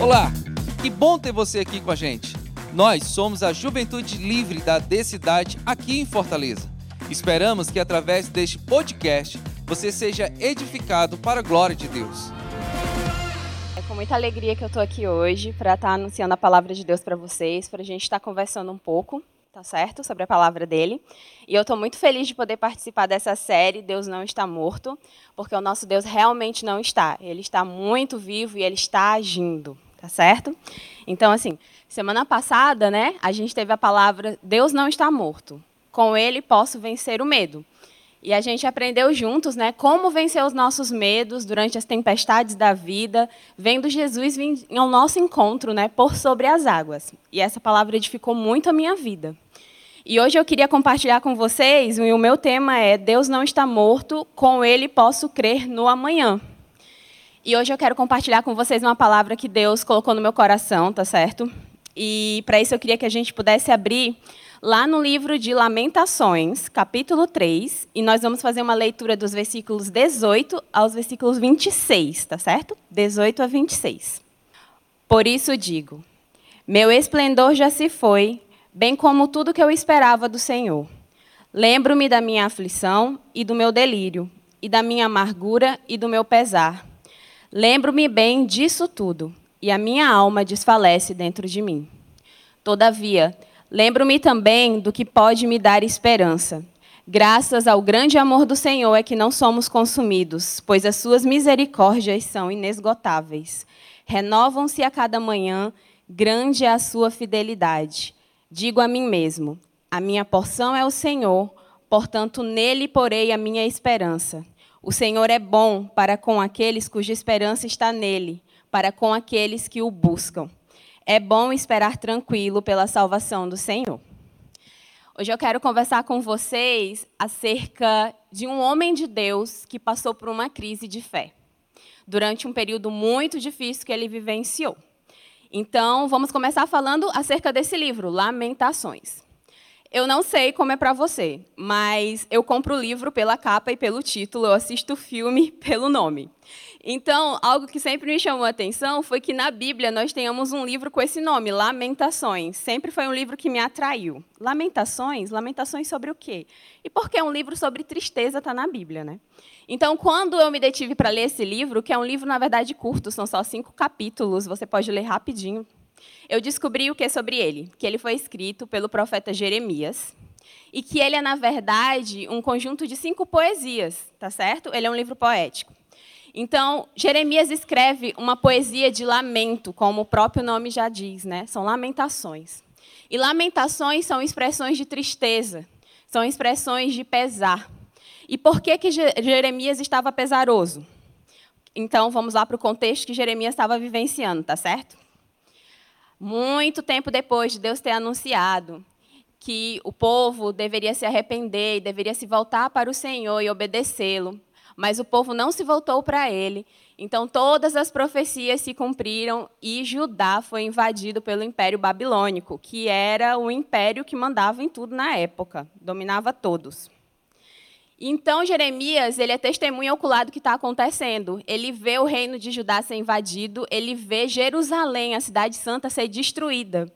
Olá, que bom ter você aqui com a gente. Nós somos a Juventude Livre da D-Cidade aqui em Fortaleza. Esperamos que através deste podcast você seja edificado para a glória de Deus. Muita alegria que eu estou aqui hoje para estar tá anunciando a palavra de Deus para vocês, para a gente estar tá conversando um pouco, tá certo, sobre a palavra dele. E eu estou muito feliz de poder participar dessa série Deus não está morto, porque o nosso Deus realmente não está. Ele está muito vivo e ele está agindo tá certo? Então, assim, semana passada, né, a gente teve a palavra Deus não está morto. Com ele posso vencer o medo. E a gente aprendeu juntos, né, como vencer os nossos medos durante as tempestades da vida, vendo Jesus vir ao nosso encontro, né, por sobre as águas. E essa palavra edificou muito a minha vida. E hoje eu queria compartilhar com vocês, e o meu tema é Deus não está morto, com ele posso crer no amanhã. E hoje eu quero compartilhar com vocês uma palavra que Deus colocou no meu coração, tá certo? E para isso eu queria que a gente pudesse abrir lá no livro de Lamentações, capítulo 3, e nós vamos fazer uma leitura dos versículos 18 aos versículos 26, tá certo? 18 a 26. Por isso digo: Meu esplendor já se foi, bem como tudo que eu esperava do Senhor. Lembro-me da minha aflição e do meu delírio, e da minha amargura e do meu pesar Lembro-me bem disso tudo, e a minha alma desfalece dentro de mim. Todavia, lembro-me também do que pode me dar esperança. Graças ao grande amor do Senhor é que não somos consumidos, pois as suas misericórdias são inesgotáveis. Renovam-se a cada manhã, grande é a sua fidelidade. Digo a mim mesmo: a minha porção é o Senhor, portanto nele porei a minha esperança. O Senhor é bom para com aqueles cuja esperança está nele, para com aqueles que o buscam. É bom esperar tranquilo pela salvação do Senhor. Hoje eu quero conversar com vocês acerca de um homem de Deus que passou por uma crise de fé, durante um período muito difícil que ele vivenciou. Então, vamos começar falando acerca desse livro, Lamentações. Eu não sei como é para você, mas eu compro o livro pela capa e pelo título, eu assisto o filme pelo nome. Então, algo que sempre me chamou a atenção foi que na Bíblia nós tenhamos um livro com esse nome, Lamentações. Sempre foi um livro que me atraiu. Lamentações? Lamentações sobre o quê? E por que um livro sobre tristeza está na Bíblia, né? Então, quando eu me detive para ler esse livro, que é um livro, na verdade, curto, são só cinco capítulos, você pode ler rapidinho, eu descobri o que sobre ele, que ele foi escrito pelo profeta Jeremias e que ele é na verdade um conjunto de cinco poesias, tá certo? Ele é um livro poético. Então, Jeremias escreve uma poesia de lamento, como o próprio nome já diz, né? São lamentações. E lamentações são expressões de tristeza, são expressões de pesar. E por que, que Jeremias estava pesaroso? Então, vamos lá para o contexto que Jeremias estava vivenciando, tá certo? muito tempo depois de Deus ter anunciado que o povo deveria se arrepender e deveria se voltar para o Senhor e obedecê-lo, mas o povo não se voltou para ele. Então todas as profecias se cumpriram e Judá foi invadido pelo Império Babilônico, que era o império que mandava em tudo na época, dominava todos. Então Jeremias, ele é testemunha ocular do que está acontecendo. Ele vê o reino de Judá ser invadido, ele vê Jerusalém, a cidade santa, ser destruída.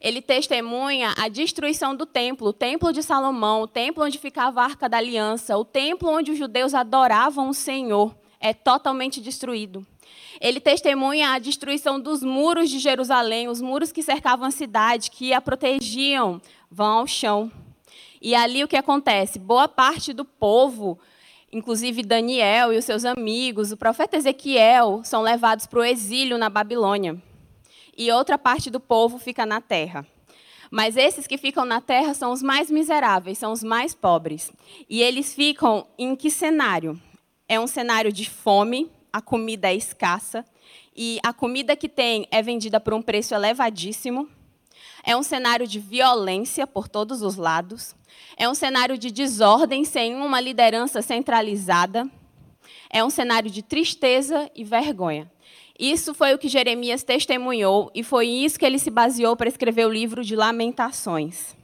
Ele testemunha a destruição do templo, o templo de Salomão, o templo onde ficava a Arca da Aliança, o templo onde os judeus adoravam o Senhor, é totalmente destruído. Ele testemunha a destruição dos muros de Jerusalém, os muros que cercavam a cidade, que a protegiam, vão ao chão. E ali o que acontece? Boa parte do povo, inclusive Daniel e os seus amigos, o profeta Ezequiel, são levados para o exílio na Babilônia. E outra parte do povo fica na terra. Mas esses que ficam na terra são os mais miseráveis, são os mais pobres. E eles ficam em que cenário? É um cenário de fome, a comida é escassa, e a comida que tem é vendida por um preço elevadíssimo. É um cenário de violência por todos os lados. É um cenário de desordem sem uma liderança centralizada. É um cenário de tristeza e vergonha. Isso foi o que Jeremias testemunhou e foi isso que ele se baseou para escrever o livro de Lamentações.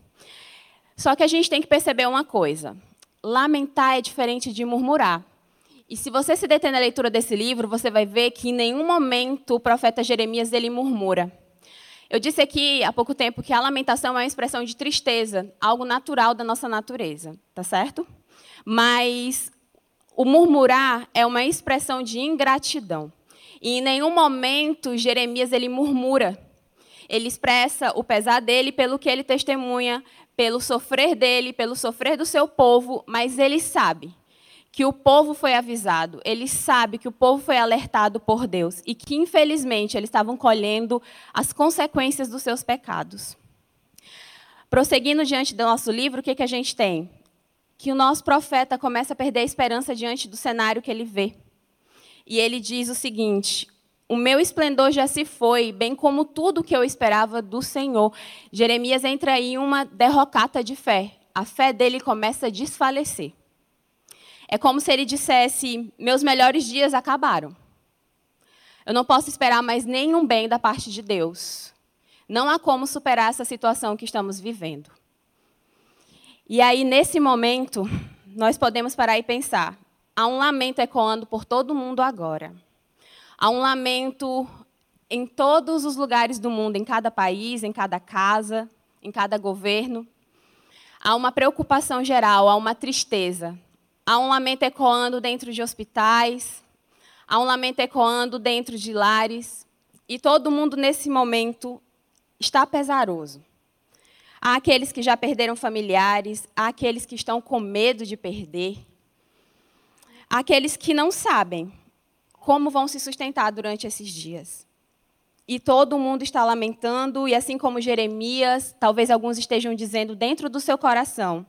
Só que a gente tem que perceber uma coisa: lamentar é diferente de murmurar. E se você se deter na leitura desse livro, você vai ver que em nenhum momento o profeta Jeremias ele murmura. Eu disse aqui há pouco tempo que a lamentação é uma expressão de tristeza, algo natural da nossa natureza, tá certo? Mas o murmurar é uma expressão de ingratidão. E em nenhum momento Jeremias ele murmura. Ele expressa o pesar dele pelo que ele testemunha, pelo sofrer dele, pelo sofrer do seu povo, mas ele sabe que o povo foi avisado, ele sabe que o povo foi alertado por Deus e que, infelizmente, eles estavam colhendo as consequências dos seus pecados. Prosseguindo diante do nosso livro, o que, que a gente tem? Que o nosso profeta começa a perder a esperança diante do cenário que ele vê. E ele diz o seguinte: o meu esplendor já se foi, bem como tudo que eu esperava do Senhor. Jeremias entra em uma derrocata de fé. A fé dele começa a desfalecer. É como se ele dissesse: Meus melhores dias acabaram. Eu não posso esperar mais nenhum bem da parte de Deus. Não há como superar essa situação que estamos vivendo. E aí, nesse momento, nós podemos parar e pensar: há um lamento ecoando por todo mundo agora. Há um lamento em todos os lugares do mundo, em cada país, em cada casa, em cada governo. Há uma preocupação geral, há uma tristeza. Há um lamento ecoando dentro de hospitais, há um lamento ecoando dentro de lares, e todo mundo nesse momento está pesaroso. Há aqueles que já perderam familiares, há aqueles que estão com medo de perder, aqueles que não sabem como vão se sustentar durante esses dias. E todo mundo está lamentando, e assim como Jeremias, talvez alguns estejam dizendo dentro do seu coração: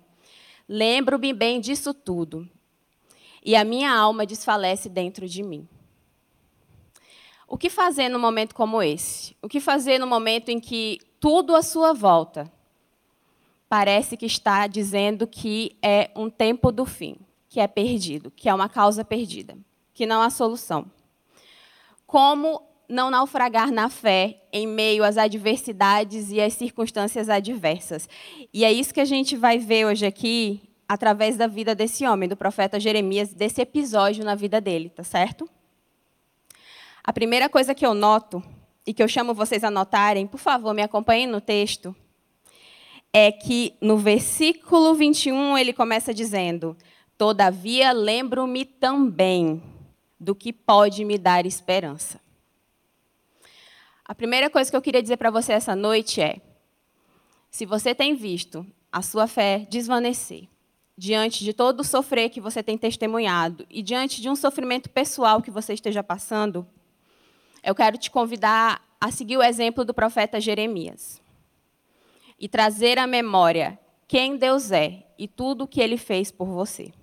Lembro-me bem disso tudo, e a minha alma desfalece dentro de mim. O que fazer no momento como esse? O que fazer no momento em que tudo à sua volta parece que está dizendo que é um tempo do fim, que é perdido, que é uma causa perdida, que não há solução? Como não naufragar na fé em meio às adversidades e às circunstâncias adversas. E é isso que a gente vai ver hoje aqui, através da vida desse homem, do profeta Jeremias, desse episódio na vida dele, tá certo? A primeira coisa que eu noto, e que eu chamo vocês a notarem, por favor, me acompanhem no texto, é que no versículo 21 ele começa dizendo: Todavia lembro-me também do que pode me dar esperança. A primeira coisa que eu queria dizer para você essa noite é: se você tem visto a sua fé desvanecer diante de todo o sofrer que você tem testemunhado e diante de um sofrimento pessoal que você esteja passando, eu quero te convidar a seguir o exemplo do profeta Jeremias e trazer à memória quem Deus é e tudo o que ele fez por você.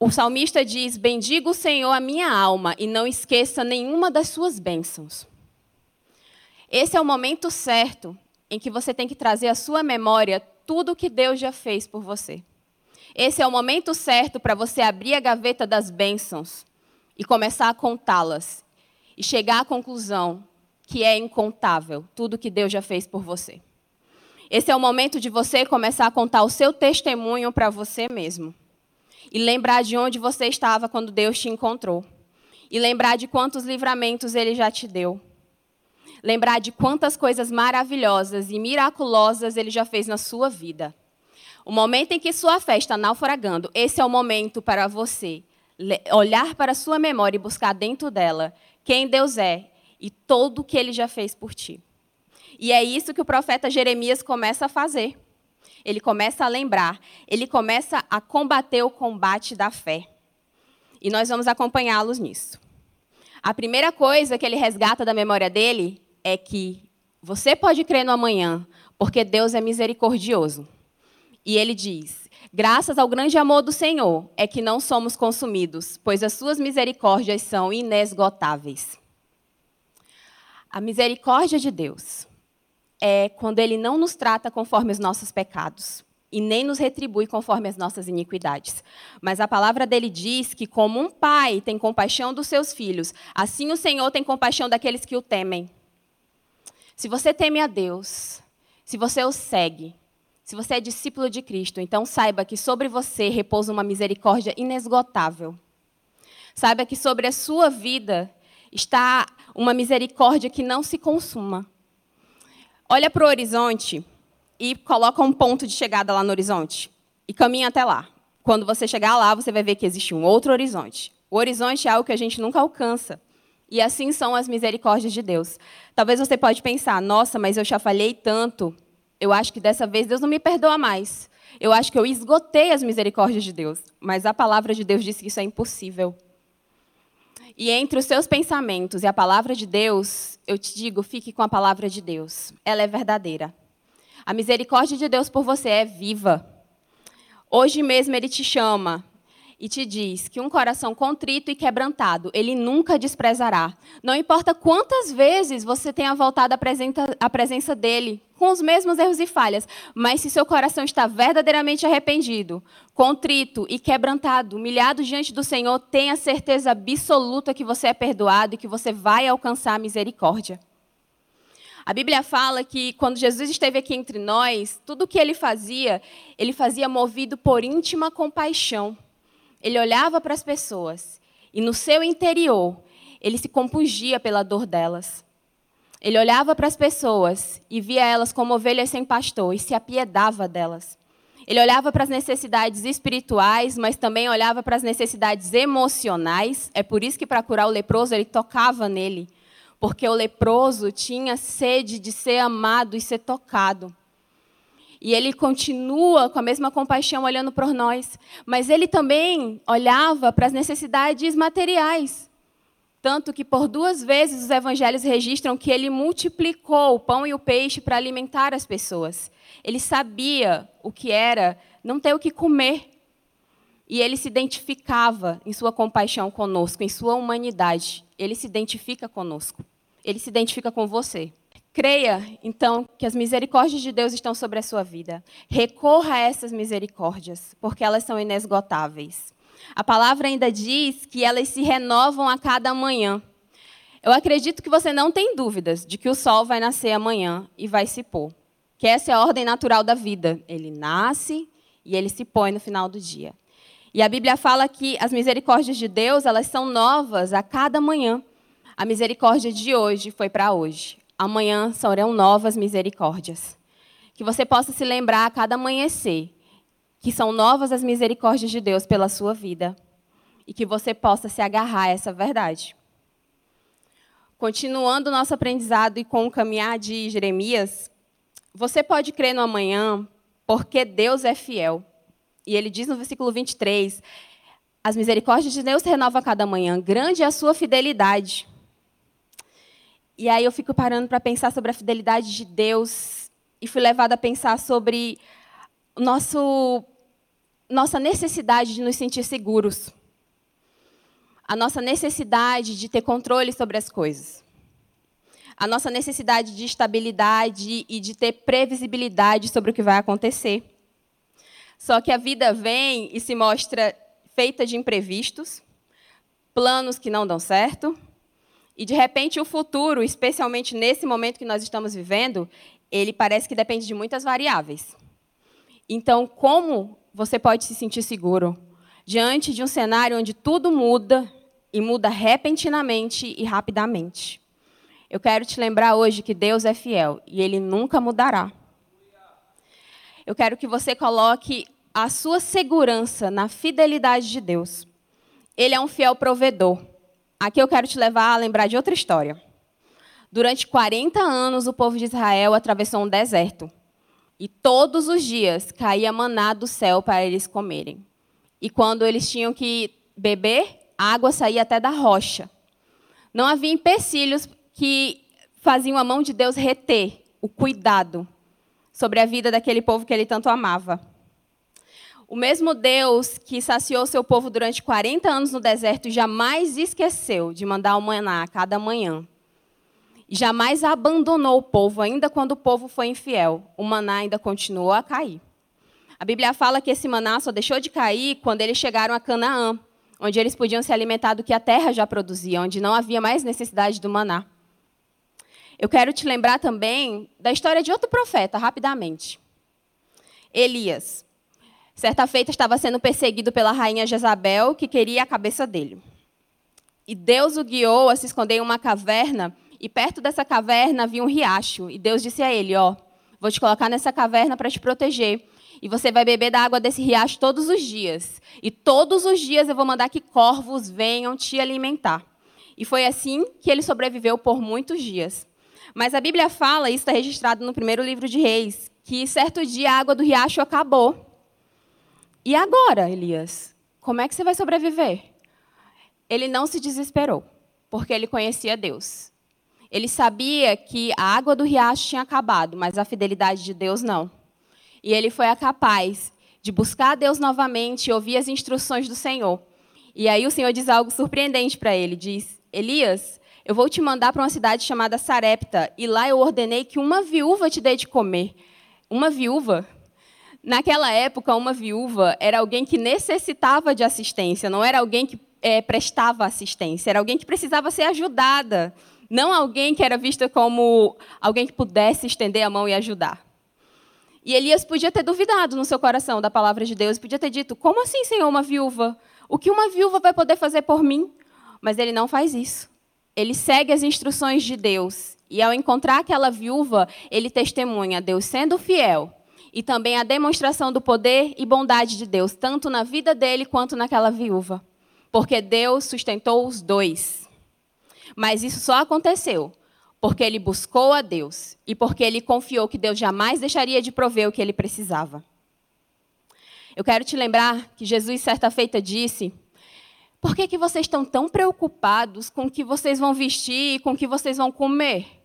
O salmista diz: Bendiga o Senhor a minha alma e não esqueça nenhuma das suas bênçãos. Esse é o momento certo em que você tem que trazer à sua memória tudo o que Deus já fez por você. Esse é o momento certo para você abrir a gaveta das bênçãos e começar a contá-las e chegar à conclusão que é incontável tudo que Deus já fez por você. Esse é o momento de você começar a contar o seu testemunho para você mesmo e lembrar de onde você estava quando Deus te encontrou. E lembrar de quantos livramentos Ele já te deu. Lembrar de quantas coisas maravilhosas e miraculosas Ele já fez na sua vida. O momento em que sua fé está naufragando, esse é o momento para você olhar para a sua memória e buscar dentro dela quem Deus é e todo o que Ele já fez por ti. E é isso que o profeta Jeremias começa a fazer ele começa a lembrar, ele começa a combater o combate da fé. E nós vamos acompanhá-los nisso. A primeira coisa que ele resgata da memória dele é que você pode crer no amanhã, porque Deus é misericordioso. E ele diz: Graças ao grande amor do Senhor é que não somos consumidos, pois as suas misericórdias são inesgotáveis. A misericórdia de Deus é quando Ele não nos trata conforme os nossos pecados. e nem nos retribui conforme as nossas iniquidades. Mas a palavra dele diz que, como um pai tem compaixão dos seus filhos, assim o Senhor tem compaixão daqueles que o temem. Se você teme a Deus, se você o segue, se você é discípulo de Cristo, então saiba que sobre você repousa uma misericórdia inesgotável. Saiba que sobre a sua vida está uma misericórdia que não se consuma. Olha para o horizonte e coloca um ponto de chegada lá no horizonte e caminha até lá. Quando você chegar lá, você vai ver que existe um outro horizonte. O horizonte é algo que a gente nunca alcança. E assim são as misericórdias de Deus. Talvez você pode pensar, nossa, mas eu já falhei tanto. Eu acho que dessa vez Deus não me perdoa mais. Eu acho que eu esgotei as misericórdias de Deus. Mas a palavra de Deus diz que isso é impossível. E entre os seus pensamentos e a palavra de Deus, eu te digo, fique com a palavra de Deus. Ela é verdadeira. A misericórdia de Deus por você é viva. Hoje mesmo ele te chama e te diz que um coração contrito e quebrantado, ele nunca desprezará. Não importa quantas vezes você tenha voltado à presença dele, com os mesmos erros e falhas, mas se seu coração está verdadeiramente arrependido, contrito e quebrantado, humilhado diante do Senhor, tenha certeza absoluta que você é perdoado e que você vai alcançar a misericórdia. A Bíblia fala que quando Jesus esteve aqui entre nós, tudo o que ele fazia, ele fazia movido por íntima compaixão. Ele olhava para as pessoas e no seu interior, ele se compungia pela dor delas. Ele olhava para as pessoas e via elas como ovelhas sem pastor e se apiedava delas. Ele olhava para as necessidades espirituais, mas também olhava para as necessidades emocionais. É por isso que, para curar o leproso, ele tocava nele porque o leproso tinha sede de ser amado e ser tocado. E ele continua com a mesma compaixão olhando por nós, mas ele também olhava para as necessidades materiais. Tanto que por duas vezes os evangelhos registram que ele multiplicou o pão e o peixe para alimentar as pessoas. Ele sabia o que era não ter o que comer. E ele se identificava em sua compaixão conosco, em sua humanidade ele se identifica conosco. Ele se identifica com você. Creia, então, que as misericórdias de Deus estão sobre a sua vida. Recorra a essas misericórdias, porque elas são inesgotáveis. A palavra ainda diz que elas se renovam a cada manhã. Eu acredito que você não tem dúvidas de que o sol vai nascer amanhã e vai se pôr. Que essa é a ordem natural da vida. Ele nasce e ele se põe no final do dia. E a Bíblia fala que as misericórdias de Deus, elas são novas a cada manhã. A misericórdia de hoje foi para hoje. Amanhã serão novas misericórdias. Que você possa se lembrar a cada amanhecer que são novas as misericórdias de Deus pela sua vida e que você possa se agarrar a essa verdade. Continuando nosso aprendizado e com o caminhar de Jeremias, você pode crer no amanhã porque Deus é fiel. E ele diz no versículo 23: As misericórdias de Deus se renovam a cada manhã, grande é a sua fidelidade. E aí eu fico parando para pensar sobre a fidelidade de Deus e fui levada a pensar sobre nosso, nossa necessidade de nos sentir seguros. A nossa necessidade de ter controle sobre as coisas. A nossa necessidade de estabilidade e de ter previsibilidade sobre o que vai acontecer. Só que a vida vem e se mostra feita de imprevistos, planos que não dão certo, e de repente o futuro, especialmente nesse momento que nós estamos vivendo, ele parece que depende de muitas variáveis. Então, como você pode se sentir seguro diante de um cenário onde tudo muda e muda repentinamente e rapidamente? Eu quero te lembrar hoje que Deus é fiel e ele nunca mudará eu quero que você coloque a sua segurança na fidelidade de Deus. Ele é um fiel provedor. Aqui eu quero te levar a lembrar de outra história. Durante 40 anos, o povo de Israel atravessou um deserto. E todos os dias caía maná do céu para eles comerem. E quando eles tinham que beber, a água saía até da rocha. Não havia empecilhos que faziam a mão de Deus reter o cuidado sobre a vida daquele povo que ele tanto amava. O mesmo Deus que saciou seu povo durante 40 anos no deserto jamais esqueceu de mandar o maná a cada manhã. Jamais abandonou o povo, ainda quando o povo foi infiel. O maná ainda continuou a cair. A Bíblia fala que esse maná só deixou de cair quando eles chegaram a Canaã, onde eles podiam se alimentar do que a terra já produzia, onde não havia mais necessidade do maná. Eu quero te lembrar também da história de outro profeta, rapidamente. Elias. Certa feita estava sendo perseguido pela rainha Jezabel, que queria a cabeça dele. E Deus o guiou a se esconder em uma caverna, e perto dessa caverna havia um riacho. E Deus disse a ele: Ó, vou te colocar nessa caverna para te proteger. E você vai beber da água desse riacho todos os dias. E todos os dias eu vou mandar que corvos venham te alimentar. E foi assim que ele sobreviveu por muitos dias. Mas a Bíblia fala, isso está registrado no primeiro livro de Reis, que certo dia a água do riacho acabou. E agora, Elias? Como é que você vai sobreviver? Ele não se desesperou, porque ele conhecia Deus. Ele sabia que a água do riacho tinha acabado, mas a fidelidade de Deus não. E ele foi capaz de buscar Deus novamente e ouvir as instruções do Senhor. E aí o Senhor diz algo surpreendente para ele. Diz, Elias, eu vou te mandar para uma cidade chamada Sarepta, e lá eu ordenei que uma viúva te dê de comer. Uma viúva? Naquela época, uma viúva era alguém que necessitava de assistência, não era alguém que é, prestava assistência, era alguém que precisava ser ajudada, não alguém que era vista como alguém que pudesse estender a mão e ajudar. E Elias podia ter duvidado no seu coração da palavra de Deus, podia ter dito: Como assim, Senhor, uma viúva? O que uma viúva vai poder fazer por mim? Mas ele não faz isso. Ele segue as instruções de Deus. E ao encontrar aquela viúva, ele testemunha Deus sendo fiel e também a demonstração do poder e bondade de Deus, tanto na vida dele quanto naquela viúva. Porque Deus sustentou os dois. Mas isso só aconteceu porque ele buscou a Deus e porque ele confiou que Deus jamais deixaria de prover o que ele precisava. Eu quero te lembrar que Jesus, certa feita, disse: Por que, que vocês estão tão preocupados com o que vocês vão vestir e com o que vocês vão comer?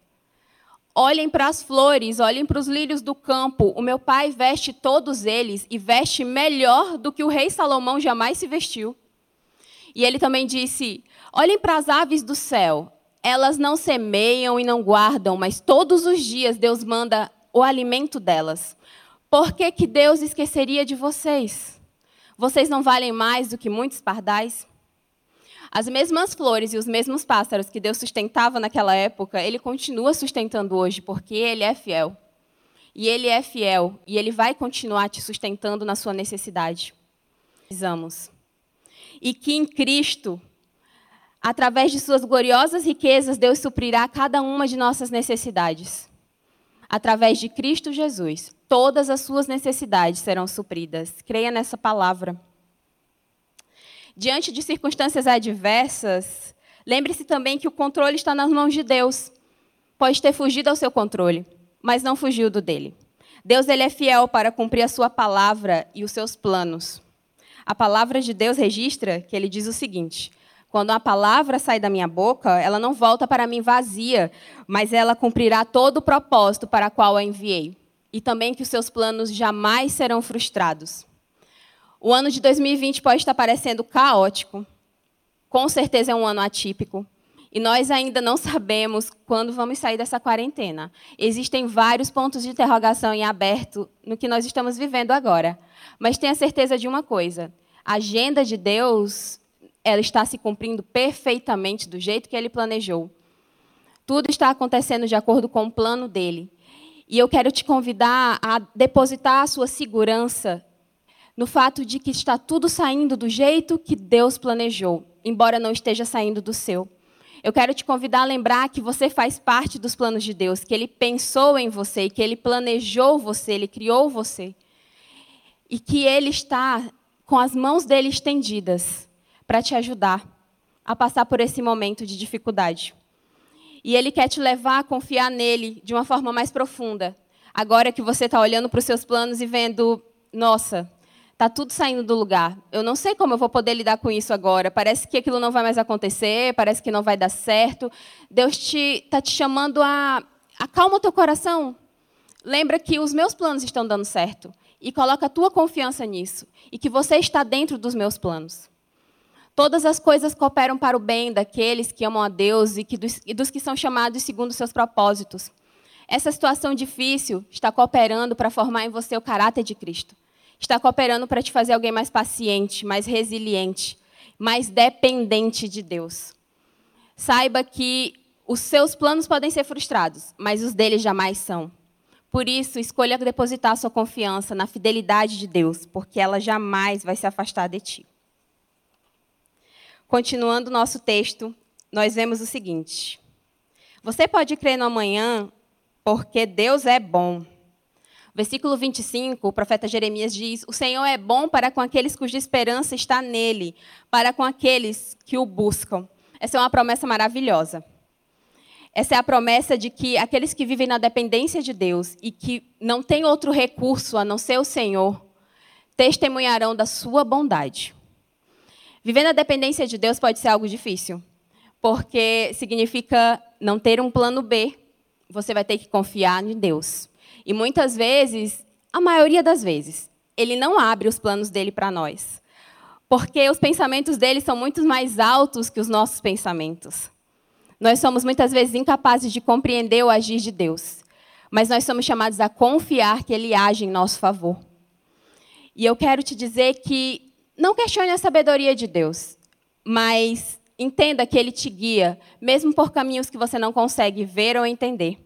Olhem para as flores, olhem para os lírios do campo. O meu pai veste todos eles e veste melhor do que o rei Salomão jamais se vestiu. E ele também disse: Olhem para as aves do céu. Elas não semeiam e não guardam, mas todos os dias Deus manda o alimento delas. Por que, que Deus esqueceria de vocês? Vocês não valem mais do que muitos pardais? As mesmas flores e os mesmos pássaros que Deus sustentava naquela época, Ele continua sustentando hoje, porque Ele é fiel. E Ele é fiel, e Ele vai continuar te sustentando na sua necessidade. Precisamos. E que em Cristo Através de suas gloriosas riquezas, Deus suprirá cada uma de nossas necessidades. Através de Cristo Jesus, todas as suas necessidades serão supridas. Creia nessa palavra. Diante de circunstâncias adversas, lembre-se também que o controle está nas mãos de Deus. Pode ter fugido ao seu controle, mas não fugiu do dele. Deus ele é fiel para cumprir a sua palavra e os seus planos. A palavra de Deus registra que ele diz o seguinte: quando a palavra sai da minha boca, ela não volta para mim vazia, mas ela cumprirá todo o propósito para o qual a enviei. E também que os seus planos jamais serão frustrados. O ano de 2020 pode estar parecendo caótico. Com certeza é um ano atípico. E nós ainda não sabemos quando vamos sair dessa quarentena. Existem vários pontos de interrogação em aberto no que nós estamos vivendo agora. Mas tenha certeza de uma coisa: a agenda de Deus ela está se cumprindo perfeitamente do jeito que ele planejou. Tudo está acontecendo de acordo com o plano dele. E eu quero te convidar a depositar a sua segurança no fato de que está tudo saindo do jeito que Deus planejou, embora não esteja saindo do seu. Eu quero te convidar a lembrar que você faz parte dos planos de Deus, que Ele pensou em você, que Ele planejou você, Ele criou você. E que Ele está com as mãos dele estendidas para te ajudar a passar por esse momento de dificuldade. E Ele quer te levar a confiar nele de uma forma mais profunda. Agora que você está olhando para os seus planos e vendo, nossa, está tudo saindo do lugar. Eu não sei como eu vou poder lidar com isso agora. Parece que aquilo não vai mais acontecer, parece que não vai dar certo. Deus te, te chamando a acalma o teu coração. Lembra que os meus planos estão dando certo. E coloca a tua confiança nisso. E que você está dentro dos meus planos. Todas as coisas cooperam para o bem daqueles que amam a Deus e, que dos, e dos que são chamados segundo seus propósitos. Essa situação difícil está cooperando para formar em você o caráter de Cristo. Está cooperando para te fazer alguém mais paciente, mais resiliente, mais dependente de Deus. Saiba que os seus planos podem ser frustrados, mas os dele jamais são. Por isso, escolha depositar sua confiança na fidelidade de Deus, porque ela jamais vai se afastar de ti. Continuando o nosso texto, nós vemos o seguinte: Você pode crer no amanhã, porque Deus é bom. Versículo 25, o profeta Jeremias diz: O Senhor é bom para com aqueles cuja esperança está nele, para com aqueles que o buscam. Essa é uma promessa maravilhosa. Essa é a promessa de que aqueles que vivem na dependência de Deus e que não têm outro recurso a não ser o Senhor, testemunharão da sua bondade. Viver na dependência de Deus pode ser algo difícil, porque significa não ter um plano B. Você vai ter que confiar em Deus. E muitas vezes, a maioria das vezes, ele não abre os planos dele para nós. Porque os pensamentos dele são muito mais altos que os nossos pensamentos. Nós somos muitas vezes incapazes de compreender o agir de Deus, mas nós somos chamados a confiar que Ele age em nosso favor. E eu quero te dizer que não questione a sabedoria de Deus, mas entenda que Ele te guia, mesmo por caminhos que você não consegue ver ou entender.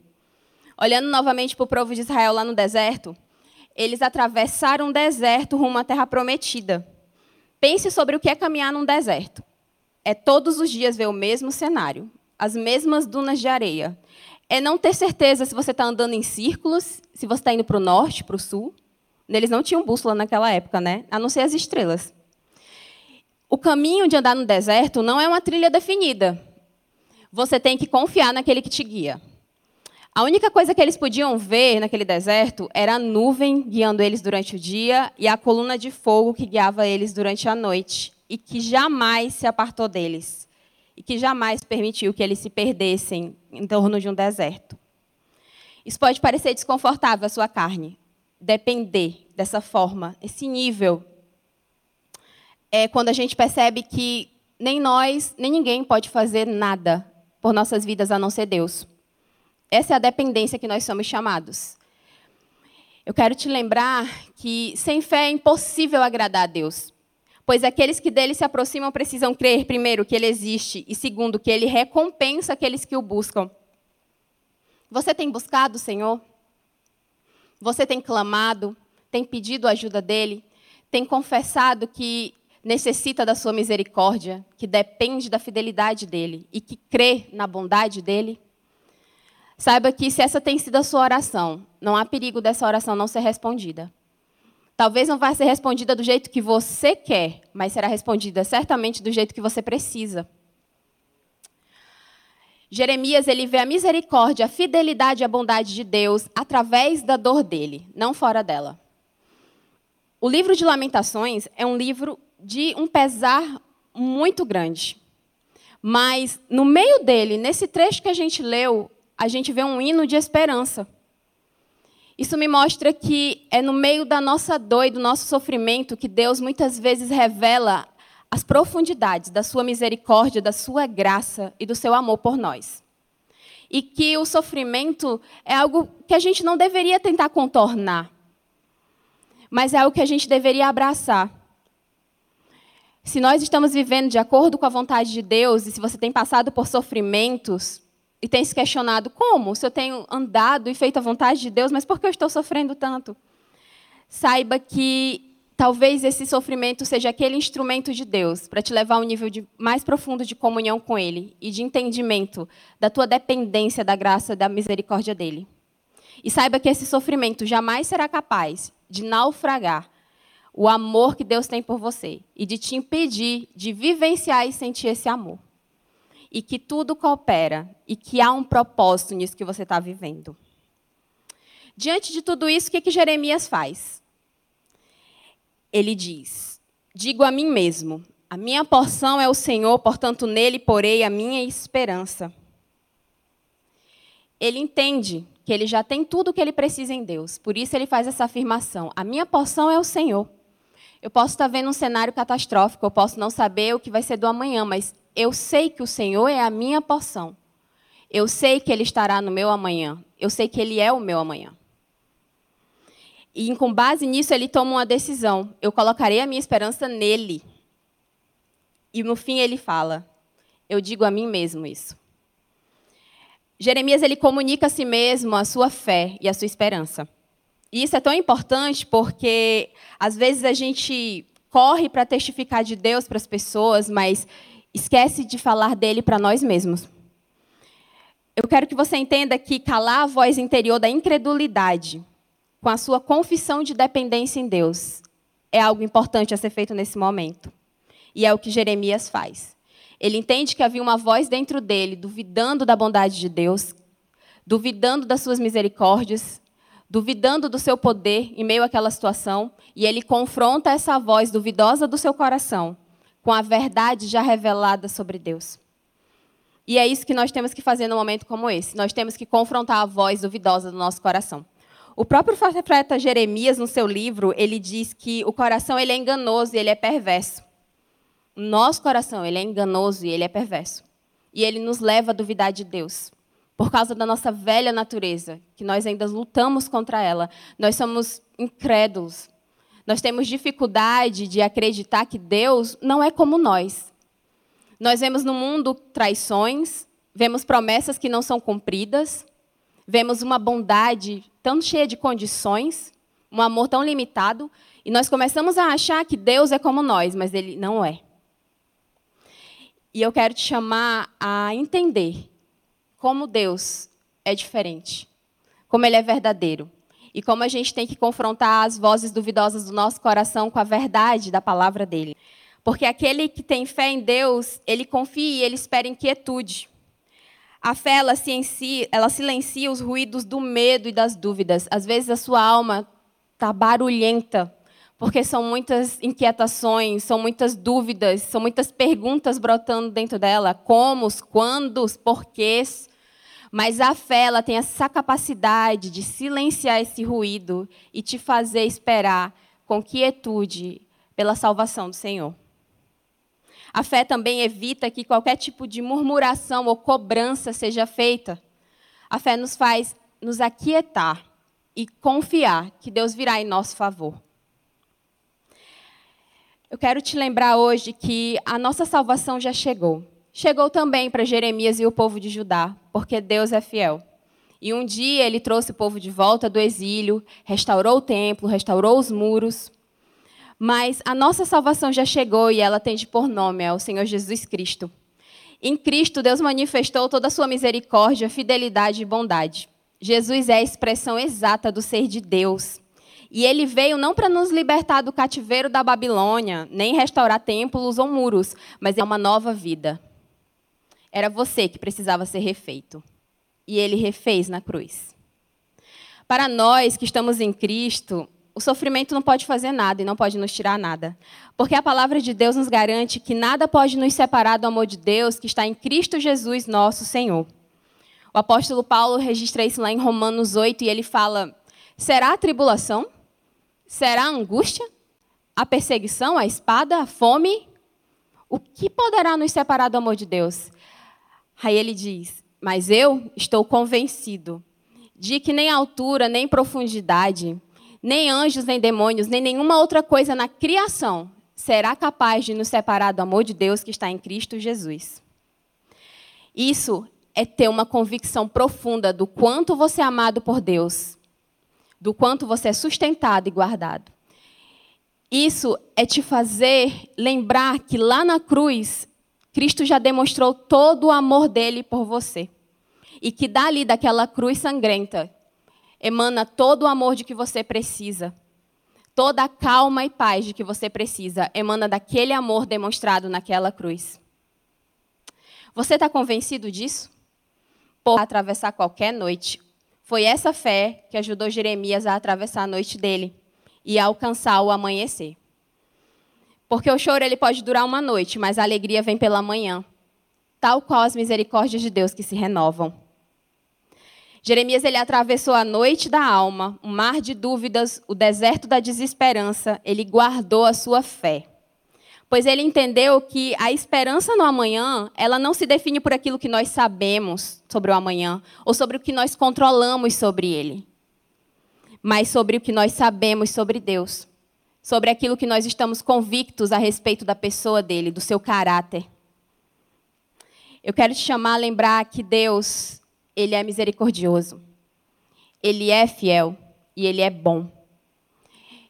Olhando novamente para o povo de Israel lá no deserto, eles atravessaram um deserto rumo à terra prometida. Pense sobre o que é caminhar num deserto. É todos os dias ver o mesmo cenário, as mesmas dunas de areia. É não ter certeza se você está andando em círculos, se você está indo para o norte, para o sul. Eles não tinham bússola naquela época, né? A não ser as estrelas. O caminho de andar no deserto não é uma trilha definida. Você tem que confiar naquele que te guia. A única coisa que eles podiam ver naquele deserto era a nuvem guiando eles durante o dia e a coluna de fogo que guiava eles durante a noite e que jamais se apartou deles e que jamais permitiu que eles se perdessem em torno de um deserto. Isso pode parecer desconfortável à sua carne, depender dessa forma, esse nível. É quando a gente percebe que nem nós, nem ninguém pode fazer nada por nossas vidas a não ser Deus. Essa é a dependência que nós somos chamados. Eu quero te lembrar que sem fé é impossível agradar a Deus. Pois aqueles que dele se aproximam precisam crer, primeiro, que ele existe, e segundo, que ele recompensa aqueles que o buscam. Você tem buscado o Senhor? Você tem clamado? Tem pedido a ajuda dele? Tem confessado que necessita da sua misericórdia, que depende da fidelidade dele e que crê na bondade dele? Saiba que se essa tem sido a sua oração, não há perigo dessa oração não ser respondida. Talvez não vá ser respondida do jeito que você quer, mas será respondida certamente do jeito que você precisa. Jeremias ele vê a misericórdia, a fidelidade e a bondade de Deus através da dor dele, não fora dela. O livro de Lamentações é um livro de um pesar muito grande. Mas no meio dele, nesse trecho que a gente leu, a gente vê um hino de esperança. Isso me mostra que é no meio da nossa dor e do nosso sofrimento que Deus muitas vezes revela as profundidades da sua misericórdia, da sua graça e do seu amor por nós. E que o sofrimento é algo que a gente não deveria tentar contornar, mas é algo que a gente deveria abraçar. Se nós estamos vivendo de acordo com a vontade de Deus, e se você tem passado por sofrimentos, e tem se questionado como? Se eu tenho andado e feito a vontade de Deus, mas por que eu estou sofrendo tanto? Saiba que talvez esse sofrimento seja aquele instrumento de Deus para te levar a um nível de, mais profundo de comunhão com Ele e de entendimento da tua dependência da graça da misericórdia dele. E saiba que esse sofrimento jamais será capaz de naufragar o amor que Deus tem por você e de te impedir de vivenciar e sentir esse amor e que tudo coopera e que há um propósito nisso que você está vivendo. Diante de tudo isso, o que, que Jeremias faz? Ele diz: Digo a mim mesmo, a minha porção é o Senhor, portanto nele porei a minha esperança. Ele entende que ele já tem tudo o que ele precisa em Deus, por isso ele faz essa afirmação: A minha porção é o Senhor. Eu posso estar vendo um cenário catastrófico, eu posso não saber o que vai ser do amanhã, mas eu sei que o Senhor é a minha porção. Eu sei que Ele estará no meu amanhã. Eu sei que Ele é o meu amanhã. E com base nisso, ele toma uma decisão: eu colocarei a minha esperança nele. E no fim ele fala: eu digo a mim mesmo isso. Jeremias ele comunica a si mesmo a sua fé e a sua esperança. E isso é tão importante porque às vezes a gente corre para testificar de Deus para as pessoas, mas esquece de falar dele para nós mesmos. Eu quero que você entenda que calar a voz interior da incredulidade com a sua confissão de dependência em Deus é algo importante a ser feito nesse momento. E é o que Jeremias faz. Ele entende que havia uma voz dentro dele, duvidando da bondade de Deus, duvidando das suas misericórdias, duvidando do seu poder em meio àquela situação, e ele confronta essa voz duvidosa do seu coração com a verdade já revelada sobre Deus. E é isso que nós temos que fazer num momento como esse. Nós temos que confrontar a voz duvidosa do nosso coração. O próprio profeta Jeremias, no seu livro, ele diz que o coração ele é enganoso e ele é perverso nosso coração, ele é enganoso e ele é perverso. E ele nos leva a duvidar de Deus. Por causa da nossa velha natureza, que nós ainda lutamos contra ela. Nós somos incrédulos. Nós temos dificuldade de acreditar que Deus não é como nós. Nós vemos no mundo traições, vemos promessas que não são cumpridas, vemos uma bondade tão cheia de condições, um amor tão limitado, e nós começamos a achar que Deus é como nós, mas ele não é. E eu quero te chamar a entender como Deus é diferente, como Ele é verdadeiro. E como a gente tem que confrontar as vozes duvidosas do nosso coração com a verdade da palavra dele. Porque aquele que tem fé em Deus, ele confia e ele espera em quietude. A fé, ela, silencia, ela silencia os ruídos do medo e das dúvidas. Às vezes a sua alma está barulhenta, porque são muitas inquietações, são muitas dúvidas, são muitas perguntas brotando dentro dela, como, quando, porquês. Mas a fé ela tem essa capacidade de silenciar esse ruído e te fazer esperar com quietude pela salvação do Senhor. A fé também evita que qualquer tipo de murmuração ou cobrança seja feita. A fé nos faz nos aquietar e confiar que Deus virá em nosso favor. Eu quero te lembrar hoje que a nossa salvação já chegou. Chegou também para Jeremias e o povo de Judá, porque Deus é fiel. E um dia ele trouxe o povo de volta do exílio, restaurou o templo, restaurou os muros. Mas a nossa salvação já chegou e ela tem de por nome é o Senhor Jesus Cristo. Em Cristo, Deus manifestou toda a sua misericórdia, fidelidade e bondade. Jesus é a expressão exata do ser de Deus. E ele veio não para nos libertar do cativeiro da Babilônia, nem restaurar templos ou muros, mas é uma nova vida. Era você que precisava ser refeito. E ele refez na cruz. Para nós que estamos em Cristo, o sofrimento não pode fazer nada e não pode nos tirar nada. Porque a palavra de Deus nos garante que nada pode nos separar do amor de Deus que está em Cristo Jesus, nosso Senhor. O apóstolo Paulo registra isso lá em Romanos 8 e ele fala: será a tribulação? Será a angústia, a perseguição, a espada, a fome? O que poderá nos separar do amor de Deus? Aí ele diz: Mas eu estou convencido de que nem altura, nem profundidade, nem anjos, nem demônios, nem nenhuma outra coisa na criação será capaz de nos separar do amor de Deus que está em Cristo Jesus. Isso é ter uma convicção profunda do quanto você é amado por Deus do quanto você é sustentado e guardado. Isso é te fazer lembrar que lá na cruz, Cristo já demonstrou todo o amor dele por você. E que dali, daquela cruz sangrenta, emana todo o amor de que você precisa. Toda a calma e paz de que você precisa emana daquele amor demonstrado naquela cruz. Você está convencido disso? Por atravessar qualquer noite, foi essa fé que ajudou Jeremias a atravessar a noite dele e a alcançar o amanhecer. Porque o choro ele pode durar uma noite, mas a alegria vem pela manhã, tal qual as misericórdias de Deus que se renovam. Jeremias ele atravessou a noite da alma, o mar de dúvidas, o deserto da desesperança, ele guardou a sua fé pois ele entendeu que a esperança no amanhã, ela não se define por aquilo que nós sabemos sobre o amanhã ou sobre o que nós controlamos sobre ele. mas sobre o que nós sabemos sobre Deus, sobre aquilo que nós estamos convictos a respeito da pessoa dele, do seu caráter. Eu quero te chamar a lembrar que Deus, ele é misericordioso. Ele é fiel e ele é bom.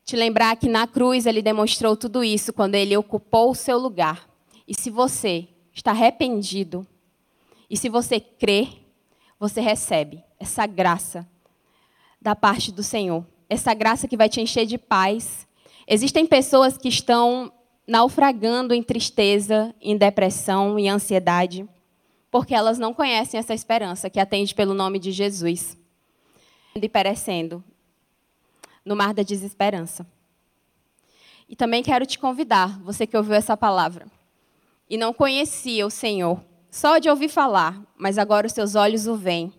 Te lembrar que na cruz ele demonstrou tudo isso quando ele ocupou o seu lugar. E se você está arrependido, e se você crê, você recebe essa graça da parte do Senhor. Essa graça que vai te encher de paz. Existem pessoas que estão naufragando em tristeza, em depressão, em ansiedade, porque elas não conhecem essa esperança que atende pelo nome de Jesus. E perecendo no mar da desesperança. E também quero te convidar, você que ouviu essa palavra e não conhecia o Senhor, só de ouvir falar, mas agora os seus olhos o veem.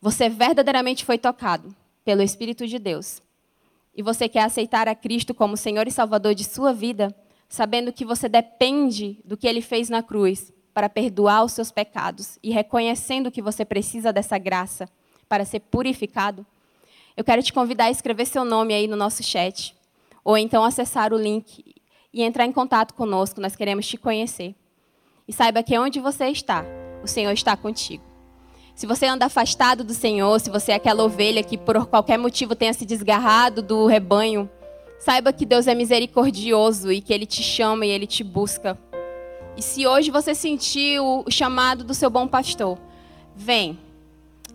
Você verdadeiramente foi tocado pelo Espírito de Deus. E você quer aceitar a Cristo como Senhor e Salvador de sua vida, sabendo que você depende do que ele fez na cruz para perdoar os seus pecados e reconhecendo que você precisa dessa graça para ser purificado, eu quero te convidar a escrever seu nome aí no nosso chat, ou então acessar o link e entrar em contato conosco, nós queremos te conhecer. E saiba que onde você está, o Senhor está contigo. Se você anda afastado do Senhor, se você é aquela ovelha que por qualquer motivo tenha se desgarrado do rebanho, saiba que Deus é misericordioso e que Ele te chama e Ele te busca. E se hoje você sentiu o chamado do seu bom pastor, vem,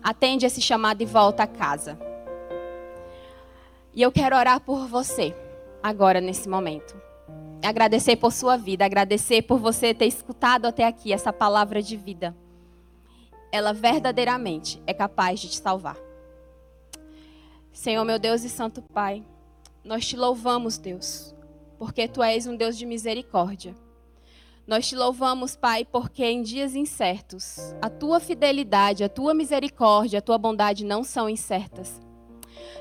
atende esse chamado e volta a casa. E eu quero orar por você, agora, nesse momento agradecer por sua vida, agradecer por você ter escutado até aqui essa palavra de vida. Ela verdadeiramente é capaz de te salvar. Senhor, meu Deus e Santo Pai, nós te louvamos, Deus, porque tu és um Deus de misericórdia. Nós te louvamos, Pai, porque em dias incertos, a tua fidelidade, a tua misericórdia, a tua bondade não são incertas.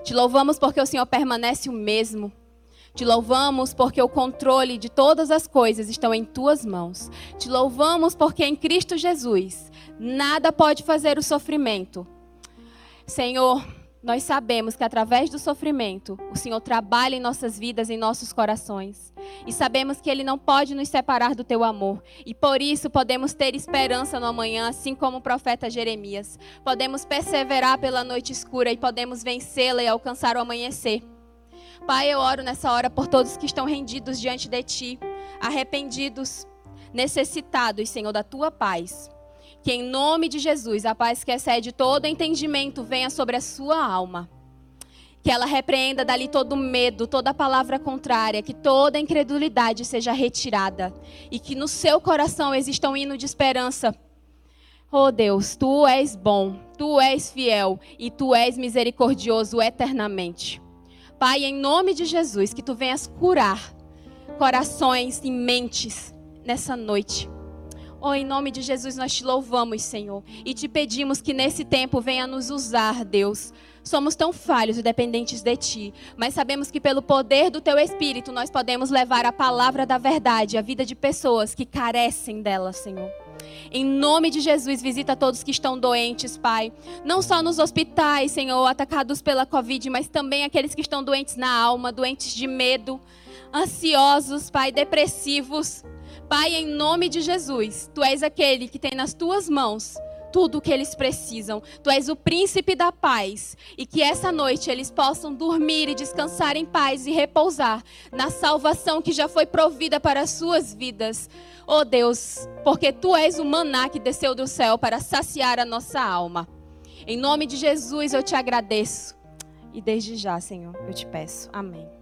Te louvamos porque o Senhor permanece o mesmo te louvamos porque o controle de todas as coisas estão em tuas mãos. Te louvamos porque em Cristo Jesus nada pode fazer o sofrimento. Senhor, nós sabemos que através do sofrimento, o Senhor trabalha em nossas vidas, em nossos corações. E sabemos que Ele não pode nos separar do teu amor. E por isso podemos ter esperança no amanhã, assim como o profeta Jeremias. Podemos perseverar pela noite escura e podemos vencê-la e alcançar o amanhecer. Pai, eu oro nessa hora por todos que estão rendidos diante de Ti, arrependidos, necessitados, Senhor, da Tua paz. Que em nome de Jesus, a paz que excede todo entendimento venha sobre a sua alma. Que ela repreenda dali todo medo, toda palavra contrária, que toda incredulidade seja retirada e que no seu coração exista um hino de esperança. Oh Deus, tu és bom, tu és fiel e tu és misericordioso eternamente. Pai, em nome de Jesus, que tu venhas curar corações e mentes nessa noite. Oh, em nome de Jesus, nós te louvamos, Senhor, e te pedimos que nesse tempo venha nos usar, Deus. Somos tão falhos e dependentes de Ti, mas sabemos que pelo poder do Teu Espírito nós podemos levar a palavra da verdade à vida de pessoas que carecem dela, Senhor. Em nome de Jesus, visita todos que estão doentes, Pai. Não só nos hospitais, Senhor, atacados pela Covid, mas também aqueles que estão doentes na alma, doentes de medo, ansiosos, Pai, depressivos. Pai, em nome de Jesus, Tu és aquele que tem nas Tuas mãos tudo o que eles precisam. Tu és o príncipe da paz. E que essa noite eles possam dormir e descansar em paz e repousar na salvação que já foi provida para as suas vidas. Oh Deus, porque tu és o maná que desceu do céu para saciar a nossa alma. Em nome de Jesus eu te agradeço. E desde já, Senhor, eu te peço. Amém.